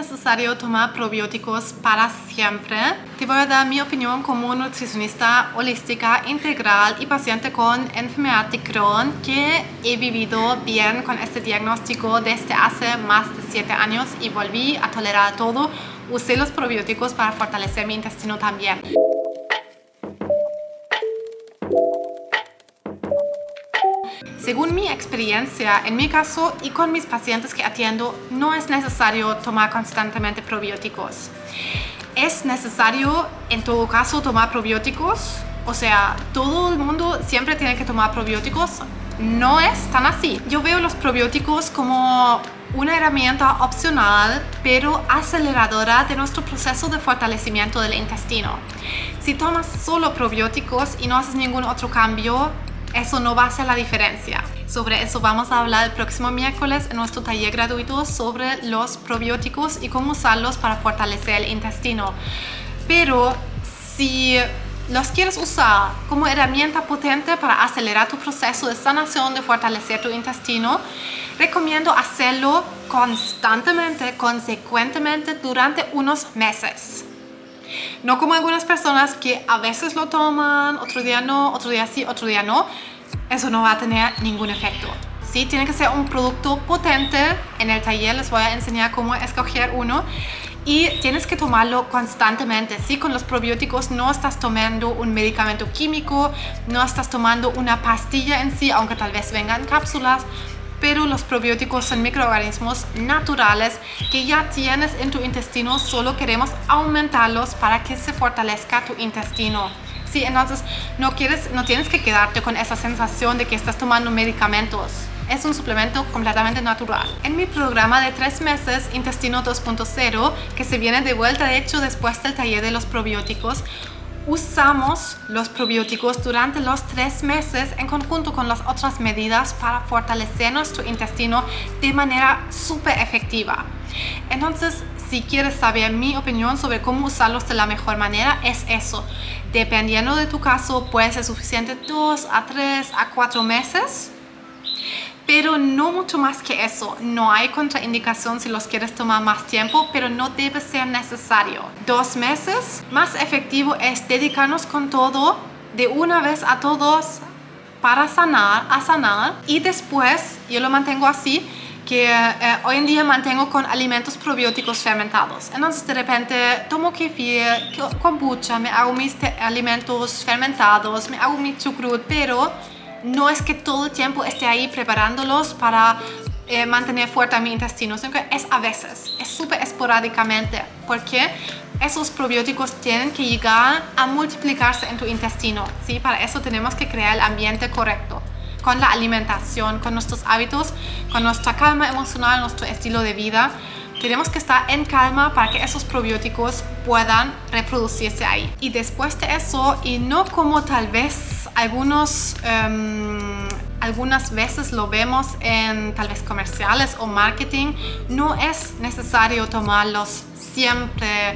necesario tomar probióticos para siempre. Te voy a dar mi opinión como nutricionista holística integral y paciente con enfermedad de Crohn que he vivido bien con este diagnóstico desde hace más de 7 años y volví a tolerar todo. Usé los probióticos para fortalecer mi intestino también. Según mi experiencia, en mi caso y con mis pacientes que atiendo, no es necesario tomar constantemente probióticos. Es necesario, en todo caso, tomar probióticos. O sea, todo el mundo siempre tiene que tomar probióticos. No es tan así. Yo veo los probióticos como una herramienta opcional, pero aceleradora de nuestro proceso de fortalecimiento del intestino. Si tomas solo probióticos y no haces ningún otro cambio, eso no va a hacer la diferencia. Sobre eso vamos a hablar el próximo miércoles en nuestro taller gratuito sobre los probióticos y cómo usarlos para fortalecer el intestino. Pero si los quieres usar como herramienta potente para acelerar tu proceso de sanación, de fortalecer tu intestino, recomiendo hacerlo constantemente, consecuentemente durante unos meses. No como algunas personas que a veces lo toman, otro día no, otro día sí, otro día no. Eso no va a tener ningún efecto. Sí, tiene que ser un producto potente. En el taller les voy a enseñar cómo escoger uno. Y tienes que tomarlo constantemente. Sí, con los probióticos no estás tomando un medicamento químico, no estás tomando una pastilla en sí, aunque tal vez vengan cápsulas pero los probióticos son microorganismos naturales que ya tienes en tu intestino, solo queremos aumentarlos para que se fortalezca tu intestino. Sí, entonces no, quieres, no tienes que quedarte con esa sensación de que estás tomando medicamentos. Es un suplemento completamente natural. En mi programa de tres meses, Intestino 2.0, que se viene de vuelta, de hecho, después del taller de los probióticos, usamos los probióticos durante los tres meses en conjunto con las otras medidas para fortalecer nuestro intestino de manera súper efectiva. Entonces, si quieres saber mi opinión sobre cómo usarlos de la mejor manera, es eso. Dependiendo de tu caso, puede ser suficiente dos a tres a cuatro meses pero no mucho más que eso. No hay contraindicación si los quieres tomar más tiempo, pero no debe ser necesario. Dos meses, más efectivo es dedicarnos con todo de una vez a todos para sanar, a sanar y después yo lo mantengo así que eh, hoy en día mantengo con alimentos probióticos fermentados. Entonces de repente tomo kefir, kombucha, me hago mis alimentos fermentados, me hago mi chucrut, pero no es que todo el tiempo esté ahí preparándolos para eh, mantener fuerte mi intestino, sino que es a veces, es súper esporádicamente, porque esos probióticos tienen que llegar a multiplicarse en tu intestino, ¿sí? Para eso tenemos que crear el ambiente correcto con la alimentación, con nuestros hábitos, con nuestra calma emocional, nuestro estilo de vida. Tenemos que estar en calma para que esos probióticos puedan reproducirse ahí. Y después de eso, y no como tal vez algunos, em, algunas veces lo vemos en tal vez comerciales o marketing, no es necesario tomarlos siempre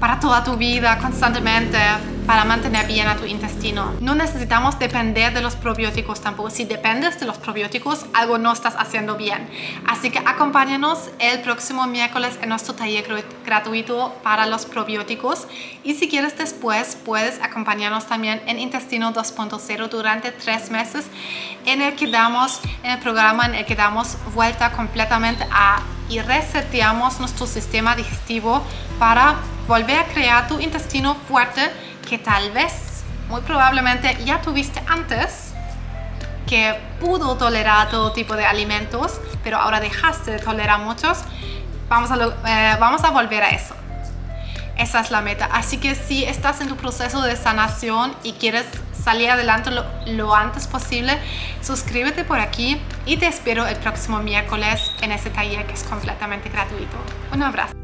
para toda tu vida, constantemente, para mantener bien a tu intestino. No necesitamos depender de los probióticos tampoco. Si dependes de los probióticos, algo no estás haciendo bien. Así que acompáñanos el próximo miércoles en nuestro taller gratuito para los probióticos. Y si quieres después, puedes acompañarnos también en Intestino 2.0 durante tres meses, en el que damos, en el programa en el que damos vuelta completamente a y reseteamos nuestro sistema digestivo para volver a crear tu intestino fuerte que tal vez, muy probablemente ya tuviste antes, que pudo tolerar todo tipo de alimentos, pero ahora dejaste de tolerar muchos, vamos a, eh, vamos a volver a eso. Esa es la meta. Así que si estás en tu proceso de sanación y quieres salir adelante lo, lo, antes posible, suscríbete por aquí y te espero el próximo miércoles en ese taller que es completamente gratuito. Un abrazo.